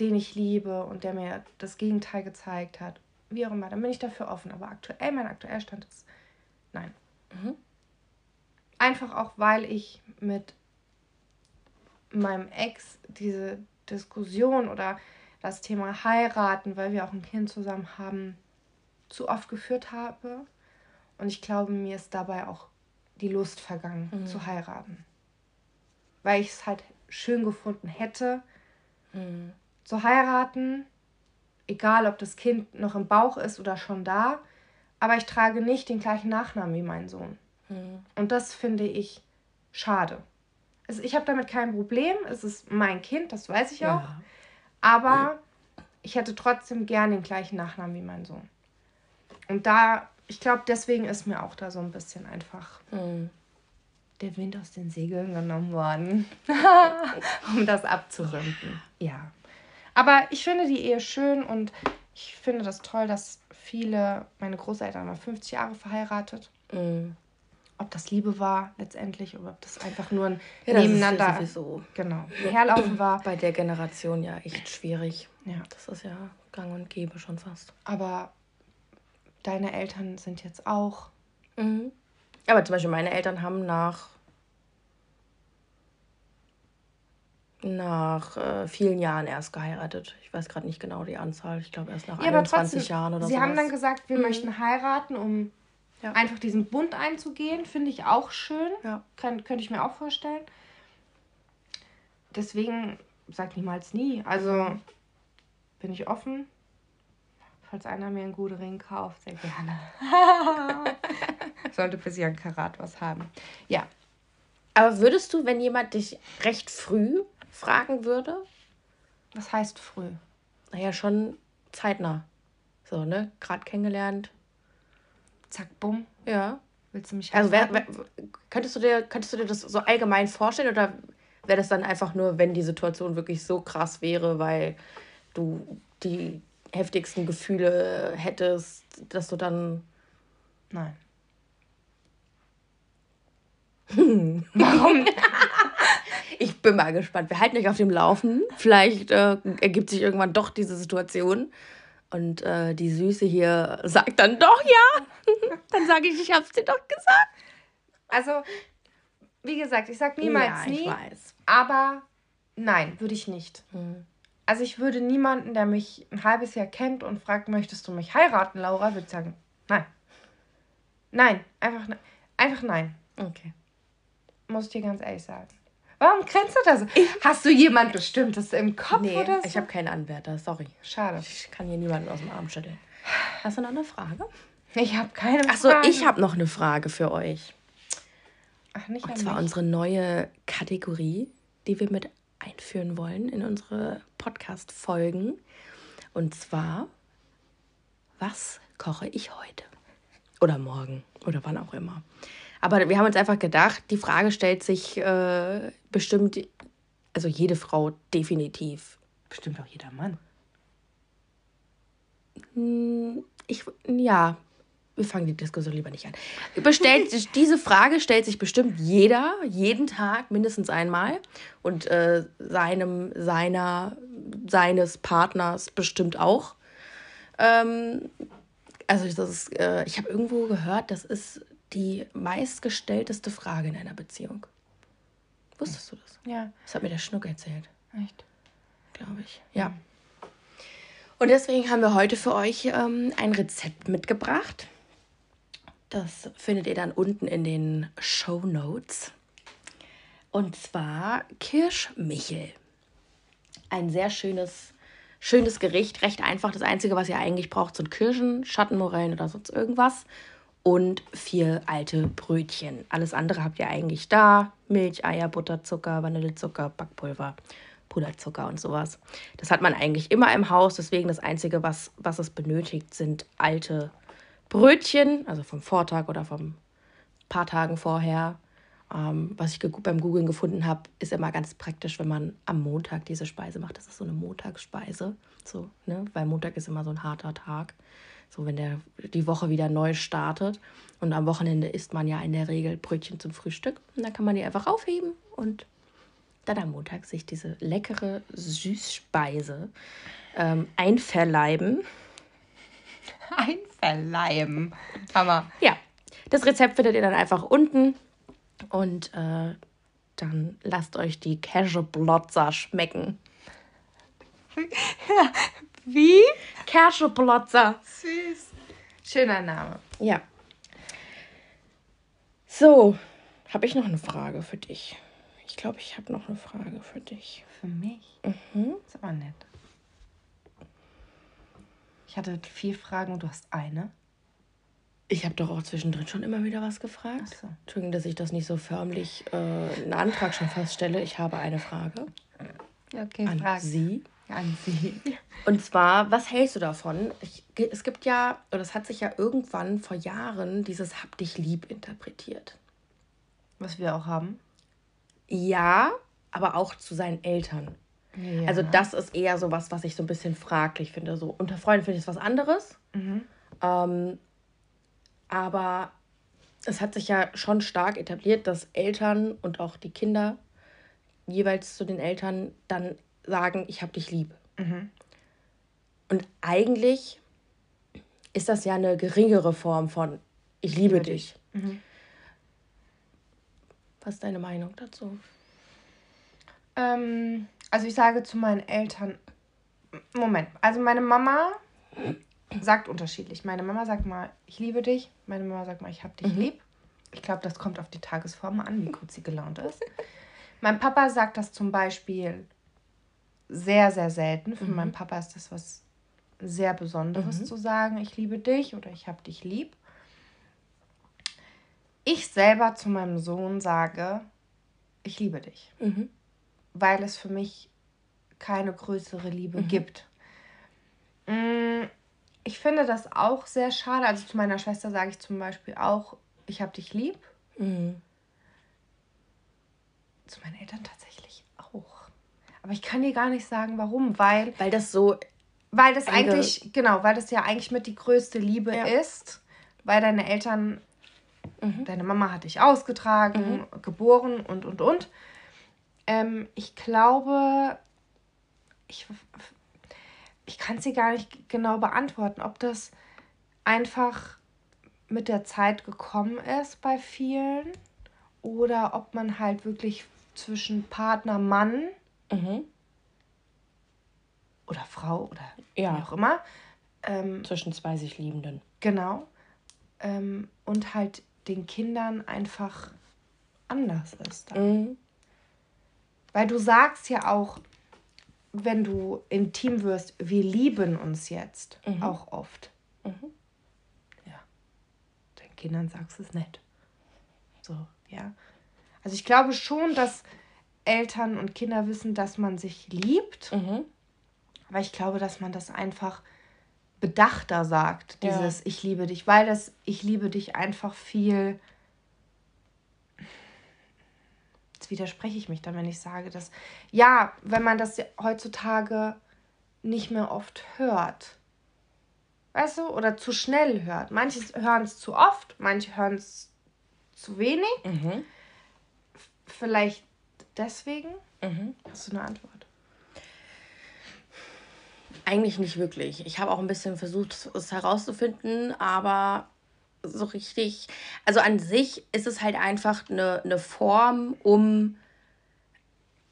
den ich liebe und der mir das Gegenteil gezeigt hat. Wie auch immer, dann bin ich dafür offen. Aber aktuell, mein aktueller Stand ist nein. Mhm. Einfach auch, weil ich mit meinem Ex diese Diskussion oder das Thema heiraten, weil wir auch ein Kind zusammen haben, zu oft geführt habe und ich glaube, mir ist dabei auch die Lust vergangen, mhm. zu heiraten. Weil ich es halt schön gefunden hätte, mhm. zu heiraten, egal ob das Kind noch im Bauch ist oder schon da, aber ich trage nicht den gleichen Nachnamen wie mein Sohn. Mhm. Und das finde ich schade. Also ich habe damit kein Problem, es ist mein Kind, das weiß ich auch. Ja. Aber ich hätte trotzdem gern den gleichen Nachnamen wie mein Sohn. Und da, ich glaube, deswegen ist mir auch da so ein bisschen einfach mhm. der Wind aus den Segeln genommen worden, (laughs) um das abzuründen. Ja. Aber ich finde die Ehe schön und ich finde das toll, dass viele, meine Großeltern waren 50 Jahre verheiratet. Mhm. Ob das Liebe war letztendlich oder ob das einfach nur ein ja, nebeneinander ja sowieso. genau, herlaufen war. Bei der Generation ja echt schwierig. Ja. Das ist ja gang und gäbe schon fast. Aber deine Eltern sind jetzt auch. Mhm. Aber zum Beispiel meine Eltern haben nach nach äh, vielen Jahren erst geheiratet. Ich weiß gerade nicht genau die Anzahl. Ich glaube erst nach ja, 21 trotzdem, Jahren oder so. Sie sowas. haben dann gesagt, wir mhm. möchten heiraten, um ja. einfach diesen Bund einzugehen. Finde ich auch schön. Ja. Kann, könnte ich mir auch vorstellen. Deswegen sag niemals nie. Also bin ich offen. Falls einer mir einen guten Ring kauft, sehr gerne. (laughs) Sollte für sie ein Karat was haben. Ja. Aber würdest du, wenn jemand dich recht früh fragen würde? Was heißt früh? Naja, schon zeitnah. So, ne? Gerade kennengelernt. Zack, bumm. Ja. Willst du mich Also wär, wär, könntest, du dir, könntest du dir das so allgemein vorstellen oder wäre das dann einfach nur, wenn die Situation wirklich so krass wäre, weil du die heftigsten Gefühle hättest, dass du dann. Nein. Warum? ich bin mal gespannt. Wir halten euch auf dem Laufen. Vielleicht äh, ergibt sich irgendwann doch diese Situation. Und äh, die Süße hier sagt dann doch ja. (laughs) dann sage ich, ich hab's dir doch gesagt. Also, wie gesagt, ich sag niemals ja, nie. Weiß. Aber nein, würde ich nicht. Hm. Also ich würde niemanden, der mich ein halbes Jahr kennt und fragt, möchtest du mich heiraten, Laura, würde sagen, nein. Nein, einfach, ne einfach nein. Okay. Muss ich dir ganz ehrlich sagen. Warum grenzt du das? Hast du jemand Bestimmtes im Kopf nee, oder so? ich habe keinen Anwärter, sorry. Schade. Ich kann hier niemanden aus dem Arm schütteln. Hast du noch eine Frage? Ich habe keine Frage. Achso, ich habe noch eine Frage für euch. Ach, nicht Und zwar mich. unsere neue Kategorie, die wir mit einführen wollen in unsere Podcast-Folgen. Und zwar, was koche ich heute? Oder morgen oder wann auch immer. Aber wir haben uns einfach gedacht, die Frage stellt sich äh, bestimmt, also jede Frau definitiv. Bestimmt auch jeder Mann. Hm, ich, ja, wir fangen die Diskussion lieber nicht an. Bestellt, diese Frage stellt sich bestimmt jeder, jeden Tag mindestens einmal. Und äh, seinem, seiner, seines Partners bestimmt auch. Ähm, also das ist, äh, ich habe irgendwo gehört, das ist die meistgestellteste Frage in einer Beziehung. Wusstest du das? Ja. Das hat mir der Schnuck erzählt. Echt? Glaube ich. Ja. Und deswegen haben wir heute für euch ähm, ein Rezept mitgebracht. Das findet ihr dann unten in den Show Notes. Und zwar Kirschmichel. Ein sehr schönes, schönes Gericht, recht einfach. Das Einzige, was ihr eigentlich braucht, sind Kirschen, Schattenmorellen oder sonst irgendwas und vier alte Brötchen. Alles andere habt ihr eigentlich da. Milch, Eier, Butter, Zucker, Vanillezucker, Backpulver, Puderzucker und sowas. Das hat man eigentlich immer im Haus. Deswegen das Einzige, was, was es benötigt, sind alte Brötchen, also vom Vortag oder vom paar Tagen vorher. Ähm, was ich beim Googlen gefunden habe, ist immer ganz praktisch, wenn man am Montag diese Speise macht. Das ist so eine Montagsspeise. So, ne? Weil Montag ist immer so ein harter Tag. So, wenn der, die Woche wieder neu startet. Und am Wochenende isst man ja in der Regel Brötchen zum Frühstück. Und dann kann man die einfach aufheben und dann am Montag sich diese leckere Süßspeise ähm, einverleiben. (laughs) Einverleiben. Hammer. Ja, das Rezept findet ihr dann einfach unten. Und äh, dann lasst euch die Käseblotzer schmecken. (laughs) Wie? Käseblotzer. Süß. Schöner Name. Ja. So, habe ich noch eine Frage für dich. Ich glaube, ich habe noch eine Frage für dich. Für mich? Mhm. ist aber nett. Ich hatte vier Fragen und du hast eine. Ich habe doch auch zwischendrin schon immer wieder was gefragt. So. Entschuldigung, dass ich das nicht so förmlich äh, einen Antrag schon feststelle. Ich habe eine Frage. Okay, an Frage. Sie. An Sie. Und zwar, was hältst du davon? Ich, es gibt ja, oder es hat sich ja irgendwann vor Jahren dieses Hab dich lieb interpretiert. Was wir auch haben? Ja, aber auch zu seinen Eltern. Ja. Also das ist eher so was, was ich so ein bisschen fraglich finde. So unter Freunden finde ich es was anderes. Mhm. Ähm, aber es hat sich ja schon stark etabliert, dass Eltern und auch die Kinder jeweils zu den Eltern dann sagen, ich habe dich lieb. Mhm. Und eigentlich ist das ja eine geringere Form von ich liebe, liebe dich. dich. Mhm. Was ist deine Meinung dazu? Ähm, also ich sage zu meinen Eltern, Moment, also meine Mama sagt unterschiedlich. Meine Mama sagt mal, ich liebe dich. Meine Mama sagt mal, ich hab dich mhm. lieb. Ich glaube, das kommt auf die Tagesform an, wie gut sie gelaunt ist. mein Papa sagt das zum Beispiel sehr, sehr selten. Für mhm. meinen Papa ist das was sehr Besonderes mhm. zu sagen, ich liebe dich oder ich hab dich lieb. Ich selber zu meinem Sohn sage, ich liebe dich. Mhm weil es für mich keine größere Liebe mhm. gibt. Mm, ich finde das auch sehr schade. Also zu meiner Schwester sage ich zum Beispiel auch, ich habe dich lieb. Mhm. Zu meinen Eltern tatsächlich auch. Aber ich kann dir gar nicht sagen, warum, weil. Weil das so. Weil das eigentlich, genau, weil das ja eigentlich mit die größte Liebe ja. ist, weil deine Eltern, mhm. deine Mama hat dich ausgetragen, mhm. geboren und und und. Ähm, ich glaube, ich, ich kann sie gar nicht genau beantworten, ob das einfach mit der Zeit gekommen ist bei vielen oder ob man halt wirklich zwischen Partner, Mann mhm. oder Frau oder ja. wie auch immer. Ähm, zwischen zwei sich Liebenden. Genau. Ähm, und halt den Kindern einfach anders ist. Mhm. Weil du sagst ja auch, wenn du intim wirst, wir lieben uns jetzt mhm. auch oft. Mhm. Ja. Den Kindern sagst du es nicht. So, ja. Also ich glaube schon, dass Eltern und Kinder wissen, dass man sich liebt. Mhm. Aber ich glaube, dass man das einfach bedachter sagt, dieses ja. Ich liebe dich, weil das Ich liebe dich einfach viel widerspreche ich mich dann, wenn ich sage, dass ja, wenn man das heutzutage nicht mehr oft hört, weißt du, oder zu schnell hört. Manche hören es zu oft, manche hören es zu wenig. Mhm. Vielleicht deswegen? Mhm. Hast du eine Antwort? Eigentlich nicht wirklich. Ich habe auch ein bisschen versucht, es herauszufinden, aber so richtig. Also an sich ist es halt einfach eine, eine Form, um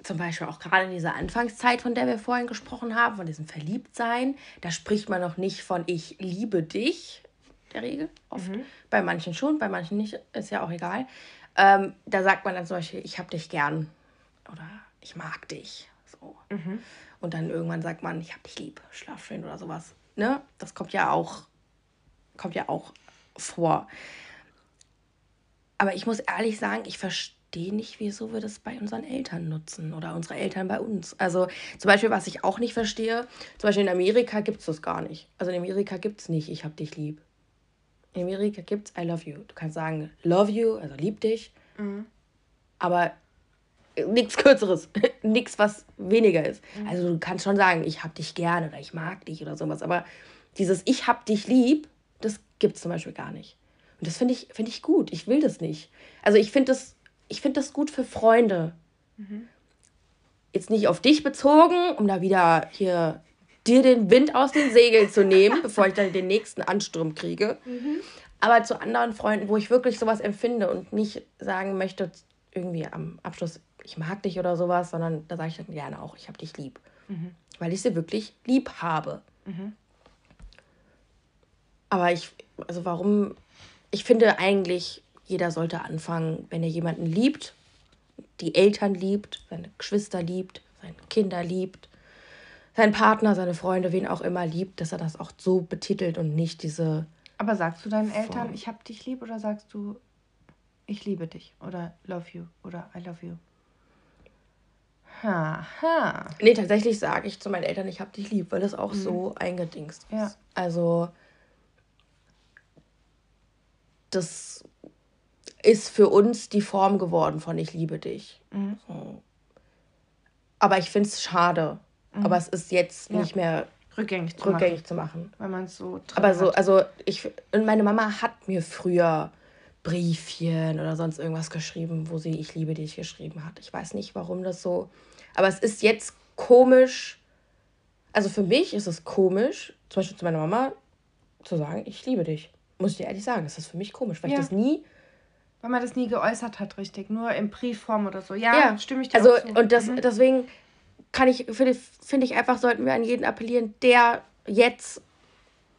zum Beispiel auch gerade in dieser Anfangszeit, von der wir vorhin gesprochen haben, von diesem Verliebtsein, da spricht man noch nicht von ich liebe dich, der Regel, oft. Mhm. Bei manchen schon, bei manchen nicht, ist ja auch egal. Ähm, da sagt man dann zum Beispiel, ich hab dich gern oder ich mag dich. So. Mhm. Und dann irgendwann sagt man, ich hab dich lieb, schlaf schön oder sowas. Ne? Das kommt ja auch, kommt ja auch vor. Aber ich muss ehrlich sagen, ich verstehe nicht, wieso wir das bei unseren Eltern nutzen oder unsere Eltern bei uns. Also zum Beispiel, was ich auch nicht verstehe, zum Beispiel in Amerika gibt es das gar nicht. Also in Amerika gibt es nicht, ich hab dich lieb. In Amerika gibt es I love you. Du kannst sagen, love you, also lieb dich. Mhm. Aber nichts Kürzeres, (laughs) nichts, was weniger ist. Mhm. Also du kannst schon sagen, ich hab dich gerne oder ich mag dich oder sowas. Aber dieses Ich hab dich lieb, gibt es zum Beispiel gar nicht. Und das finde ich, find ich gut. Ich will das nicht. Also ich finde das, find das gut für Freunde. Mhm. Jetzt nicht auf dich bezogen, um da wieder hier dir den Wind aus den Segeln zu nehmen, bevor ich dann den nächsten Ansturm kriege. Mhm. Aber zu anderen Freunden, wo ich wirklich sowas empfinde und nicht sagen möchte, irgendwie am Abschluss, ich mag dich oder sowas, sondern da sage ich dann gerne auch, ich habe dich lieb. Mhm. Weil ich sie wirklich lieb habe. Mhm. Aber ich, also warum, ich finde eigentlich, jeder sollte anfangen, wenn er jemanden liebt, die Eltern liebt, seine Geschwister liebt, seine Kinder liebt, seinen Partner, seine Freunde, wen auch immer liebt, dass er das auch so betitelt und nicht diese. Aber sagst du deinen Eltern, ich hab dich lieb oder sagst du, ich liebe dich oder love you oder I love you? Ha, ha. Nee, tatsächlich sage ich zu meinen Eltern, ich hab dich lieb, weil das auch mhm. so eingedingst ist. Ja. Also, das ist für uns die Form geworden von ich liebe dich. Mhm. So. Aber ich finde es schade. Mhm. Aber es ist jetzt ja. nicht mehr rückgängig, zu, rückgängig machen, zu machen. Weil man es so Aber so, hat. also ich und meine Mama hat mir früher Briefchen oder sonst irgendwas geschrieben, wo sie ich liebe dich geschrieben hat. Ich weiß nicht, warum das so. Aber es ist jetzt komisch. Also für mich ist es komisch, zum Beispiel zu meiner Mama zu sagen, ich liebe dich. Muss ich dir ehrlich sagen, das ist für mich komisch, weil ja. ich das nie weil man das nie geäußert hat, richtig. Nur in Briefform oder so. Ja, ja. stimme ich dir Also, und das, mhm. deswegen kann ich, finde find ich einfach, sollten wir an jeden appellieren, der jetzt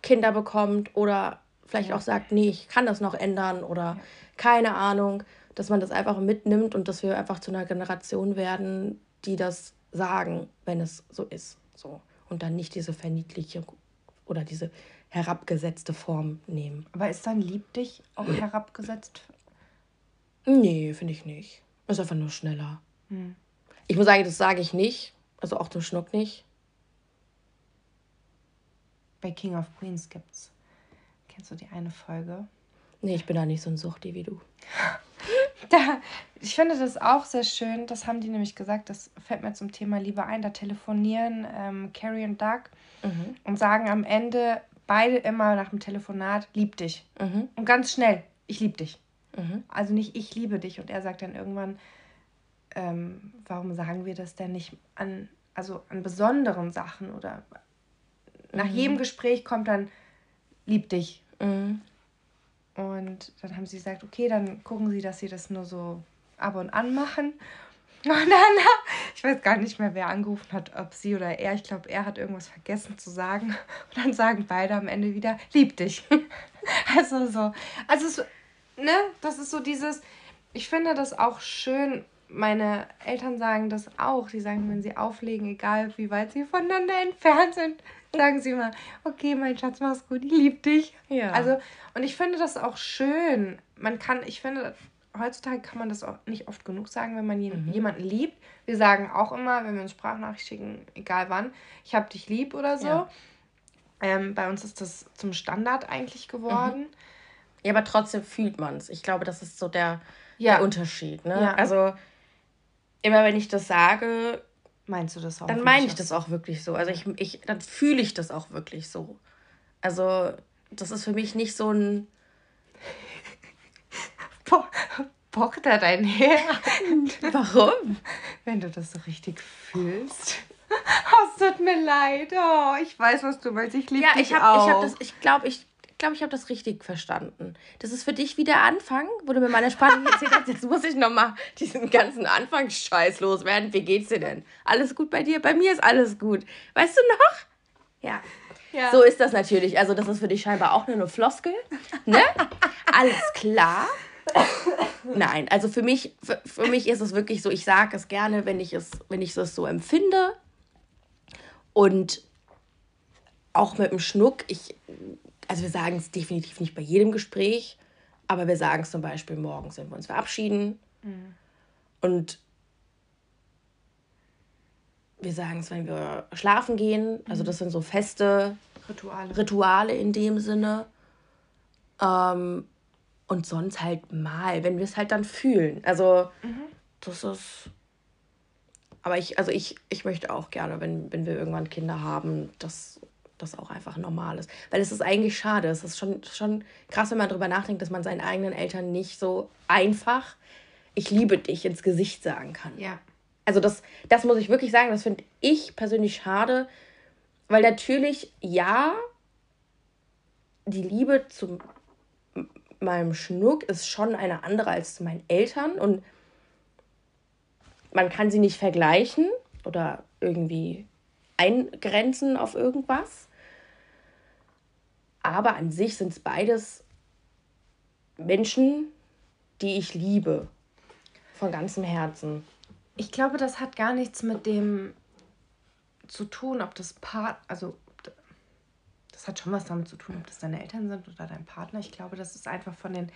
Kinder bekommt oder vielleicht ja. auch sagt, nee, ich kann das noch ändern oder keine Ahnung, dass man das einfach mitnimmt und dass wir einfach zu einer Generation werden, die das sagen, wenn es so ist. So. Und dann nicht diese verniedliche oder diese herabgesetzte Form nehmen. Aber ist dann lieb dich auch herabgesetzt Nee, finde ich nicht. Ist einfach nur schneller. Hm. Ich muss sagen, das sage ich nicht. Also auch zum Schnuck nicht. Bei King of Queens gibt's. Kennst du die eine Folge? Nee, ich bin da nicht so ein Suchti wie du. (laughs) da, ich finde das auch sehr schön. Das haben die nämlich gesagt. Das fällt mir zum Thema Liebe ein. Da telefonieren ähm, Carrie und Doug mhm. und sagen am Ende beide immer nach dem Telefonat: Lieb dich. Mhm. Und ganz schnell: Ich lieb dich. Mhm. Also nicht ich liebe dich. Und er sagt dann irgendwann, ähm, warum sagen wir das denn nicht an, also an besonderen Sachen oder nach mhm. jedem Gespräch kommt dann lieb dich. Mhm. Und dann haben sie gesagt, okay, dann gucken sie, dass sie das nur so ab und an machen. (laughs) Und dann, ich weiß gar nicht mehr, wer angerufen hat, ob sie oder er. Ich glaube, er hat irgendwas vergessen zu sagen. (laughs) Und dann sagen beide am Ende wieder, lieb dich. (laughs) Also so. Also es, ne, das ist so dieses, ich finde das auch schön, meine Eltern sagen das auch. Sie sagen, wenn sie auflegen, egal wie weit sie voneinander entfernt sind, sagen sie immer, okay, mein Schatz, mach's gut, ich liebe dich. Ja. Also, und ich finde das auch schön. Man kann, ich finde, heutzutage kann man das auch nicht oft genug sagen, wenn man mhm. jemanden liebt. Wir sagen auch immer, wenn wir uns Sprachnachricht schicken, egal wann, ich hab dich lieb oder so. Ja. Ähm, bei uns ist das zum Standard eigentlich geworden. Mhm. Ja, aber trotzdem fühlt man es. Ich glaube, das ist so der, ja. der Unterschied. Ne? Ja. Also immer wenn ich das sage, meinst du das auch? Dann meine ich das auch wirklich so. Also ich, ich, dann fühle ich das auch wirklich so. Also das ist für mich nicht so ein Bo Bock da dein Herz. (laughs) Warum? Wenn du das so richtig fühlst. Oh, es tut mir leid. Oh, ich weiß, was du meinst. Ich liebe ja, dich ich hab, auch. Ich, hab das, ich glaube, ich glaube, ich habe das richtig verstanden. Das ist für dich wie der Anfang, wo du mir meine Spannung erzählt hast. Jetzt muss ich nochmal diesen ganzen Anfangsscheiß loswerden. Wie geht's dir denn? Alles gut bei dir? Bei mir ist alles gut. Weißt du noch? Ja. ja. So ist das natürlich. Also, das ist für dich scheinbar auch nur eine Floskel. Ne? alles klar. Nein, also für mich, für, für mich ist es wirklich so, ich sage es gerne, wenn ich es, wenn ich es so empfinde. Und auch mit dem Schnuck, ich also wir sagen es definitiv nicht bei jedem Gespräch, aber wir sagen es zum Beispiel morgens, wenn wir uns verabschieden. Mhm. Und wir sagen es, wenn wir schlafen gehen. Also mhm. das sind so feste Rituale, Rituale in dem Sinne. Ähm, und sonst halt mal, wenn wir es halt dann fühlen. Also mhm. das ist. Aber ich, also ich, ich möchte auch gerne, wenn, wenn wir irgendwann Kinder haben, dass das auch einfach normal ist. Weil es ist eigentlich schade. Es ist schon, schon krass, wenn man darüber nachdenkt, dass man seinen eigenen Eltern nicht so einfach ich liebe dich ins Gesicht sagen kann. Ja. Also das, das muss ich wirklich sagen, das finde ich persönlich schade, weil natürlich, ja, die Liebe zu meinem Schnuck ist schon eine andere als zu meinen Eltern und man kann sie nicht vergleichen oder irgendwie eingrenzen auf irgendwas. Aber an sich sind es beides Menschen, die ich liebe. Von ganzem Herzen. Ich glaube, das hat gar nichts mit dem zu tun, ob das Part, also das hat schon was damit zu tun, ob das deine Eltern sind oder dein Partner. Ich glaube, das ist einfach von den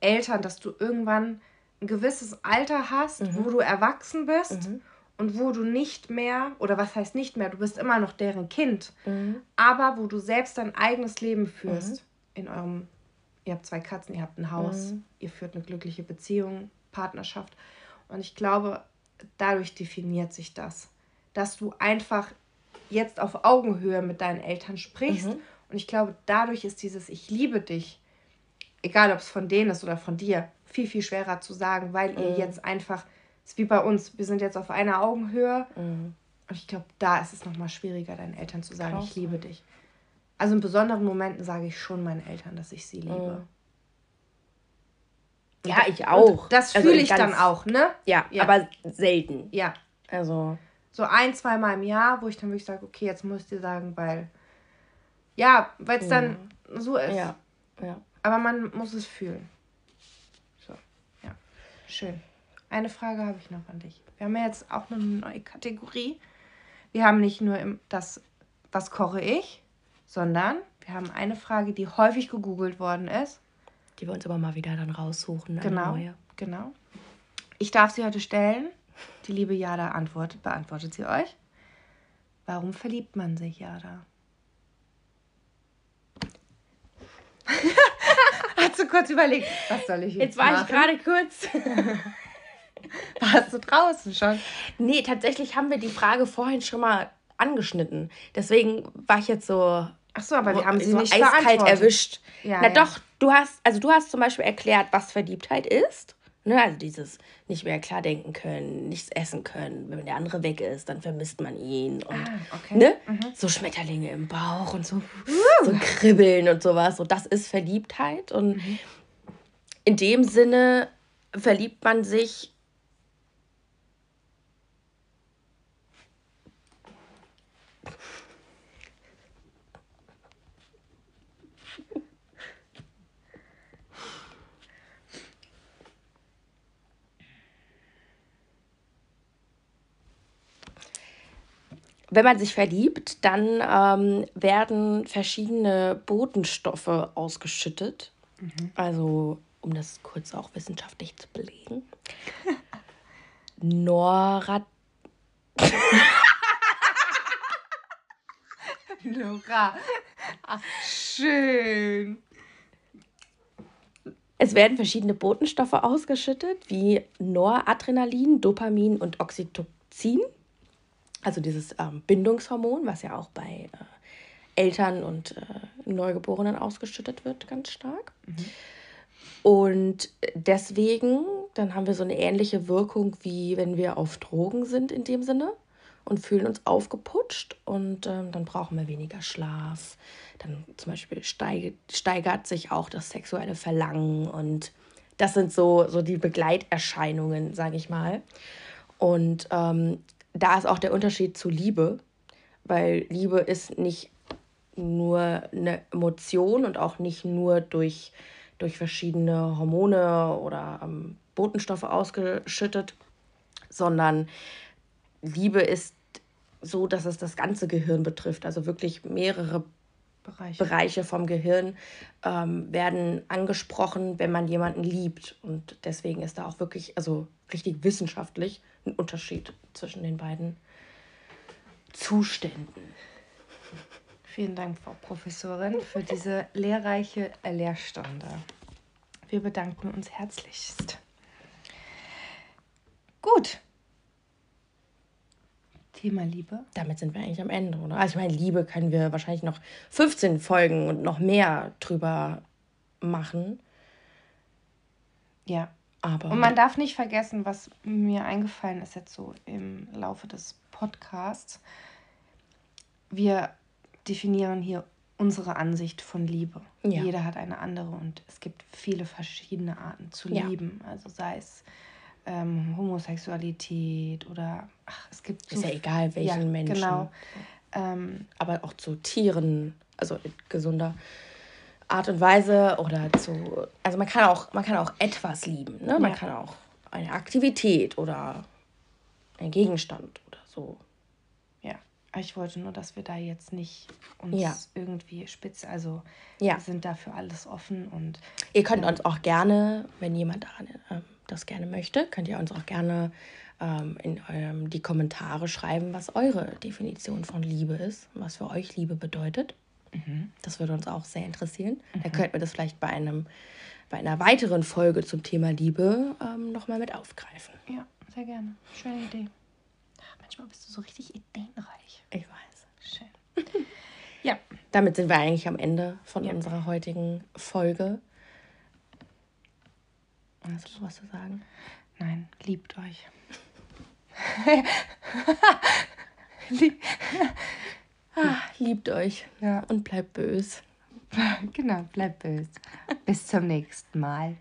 Eltern, dass du irgendwann ein gewisses Alter hast, mhm. wo du erwachsen bist mhm. und wo du nicht mehr, oder was heißt nicht mehr, du bist immer noch deren Kind, mhm. aber wo du selbst dein eigenes Leben führst mhm. in eurem, ihr habt zwei Katzen, ihr habt ein Haus, mhm. ihr führt eine glückliche Beziehung, Partnerschaft. Und ich glaube, dadurch definiert sich das, dass du einfach jetzt auf Augenhöhe mit deinen Eltern sprichst. Mhm. Und ich glaube, dadurch ist dieses Ich liebe dich, egal ob es von denen ist oder von dir, viel, viel schwerer zu sagen, weil mhm. ihr jetzt einfach, es ist wie bei uns, wir sind jetzt auf einer Augenhöhe. Mhm. Und ich glaube, da ist es nochmal schwieriger, deinen Eltern zu sagen, Krass. ich liebe dich. Also in besonderen Momenten sage ich schon meinen Eltern, dass ich sie liebe. Mhm. Ja, ich auch. das also fühle also ich dann auch, ne? Ja, ja, aber selten. Ja. Also so ein, zweimal im Jahr, wo ich dann wirklich sage, okay, jetzt muss ich dir sagen, weil, ja, weil es ja. dann so ist. Ja. ja. Aber man muss es fühlen. So, ja. Schön. Eine Frage habe ich noch an dich. Wir haben ja jetzt auch eine neue Kategorie. Wir haben nicht nur das, was koche ich, sondern wir haben eine Frage, die häufig gegoogelt worden ist. Die wir uns aber mal wieder dann raussuchen. Genau. Genau. Ich darf sie heute stellen. Die liebe Jada antwortet, beantwortet sie euch. Warum verliebt man sich, Jada? (laughs) Hast du kurz überlegt, was soll ich jetzt, jetzt war machen? ich gerade kurz. (laughs) Warst du draußen schon? Nee, tatsächlich haben wir die Frage vorhin schon mal angeschnitten. Deswegen war ich jetzt so. Ach so, aber wir haben sie so nicht eiskalt erwischt. Ja, Na ja. doch, du hast, also du hast zum Beispiel erklärt, was Verliebtheit ist. Ne, also dieses nicht mehr klar denken können, nichts essen können. Wenn der andere weg ist, dann vermisst man ihn. Und ah, okay. ne? Mhm. so Schmetterlinge im Bauch und so, uh. so Kribbeln und sowas. Und das ist Verliebtheit. Und mhm. in dem Sinne verliebt man sich wenn man sich verliebt, dann ähm, werden verschiedene Botenstoffe ausgeschüttet. Mhm. Also, um das kurz auch wissenschaftlich zu belegen. (laughs) Norat. Nora. Ach, schön. Es werden verschiedene Botenstoffe ausgeschüttet, wie Noradrenalin, Dopamin und Oxytocin. Also dieses ähm, Bindungshormon, was ja auch bei äh, Eltern und äh, Neugeborenen ausgeschüttet wird, ganz stark. Mhm. Und deswegen, dann haben wir so eine ähnliche Wirkung, wie wenn wir auf Drogen sind in dem Sinne und fühlen uns aufgeputscht und ähm, dann brauchen wir weniger Schlaf. Dann zum Beispiel steigert, steigert sich auch das sexuelle Verlangen und das sind so, so die Begleiterscheinungen, sage ich mal. Und ähm, da ist auch der Unterschied zu Liebe, weil Liebe ist nicht nur eine Emotion und auch nicht nur durch, durch verschiedene Hormone oder ähm, Botenstoffe ausgeschüttet, sondern Liebe ist so, dass es das ganze Gehirn betrifft. Also wirklich mehrere Bereiche, Bereiche vom Gehirn ähm, werden angesprochen, wenn man jemanden liebt. Und deswegen ist da auch wirklich, also richtig wissenschaftlich, ein Unterschied zwischen den beiden Zuständen. Vielen Dank, Frau Professorin, für diese lehrreiche Lehrstunde. Wir bedanken uns herzlichst. Gut. Thema Liebe. Damit sind wir eigentlich am Ende, oder? Also ich meine, Liebe können wir wahrscheinlich noch 15 Folgen und noch mehr drüber machen. Ja, aber und man darf nicht vergessen, was mir eingefallen ist jetzt so im Laufe des Podcasts. Wir definieren hier unsere Ansicht von Liebe. Ja. Jeder hat eine andere und es gibt viele verschiedene Arten zu ja. lieben. Also sei es ähm, Homosexualität oder ach, es gibt so ist ja egal welchen ja, Menschen. Genau. Ähm, aber auch zu Tieren, also gesunder Art und Weise oder zu. Also man kann auch, man kann auch etwas lieben. Ne? Man ja. kann auch eine Aktivität oder ein Gegenstand oder so. Ja. Ich wollte nur, dass wir da jetzt nicht uns Ja. irgendwie spitz, also Ja. wir sind dafür alles offen und Ihr könnt uns auch gerne, wenn jemand daran, ähm, das gerne möchte, könnt ihr uns auch gerne ähm, in ähm, die Kommentare schreiben, was eure Definition von Liebe ist, was für euch Liebe bedeutet. Das würde uns auch sehr interessieren. Da könnten wir das vielleicht bei einem bei einer weiteren Folge zum Thema Liebe ähm, nochmal mit aufgreifen. ja, sehr gerne. Schöne Idee. Ach, manchmal bist du so richtig ideenreich. Ich weiß. Schön. (laughs) ja, Damit sind wir eigentlich am Ende von unserer heutigen Folge. Hast du noch was zu sagen? nein, liebt euch. (laughs) Ah, liebt euch Ja. und bleibt böse. (laughs) genau, bleibt böse. Bis zum nächsten Mal.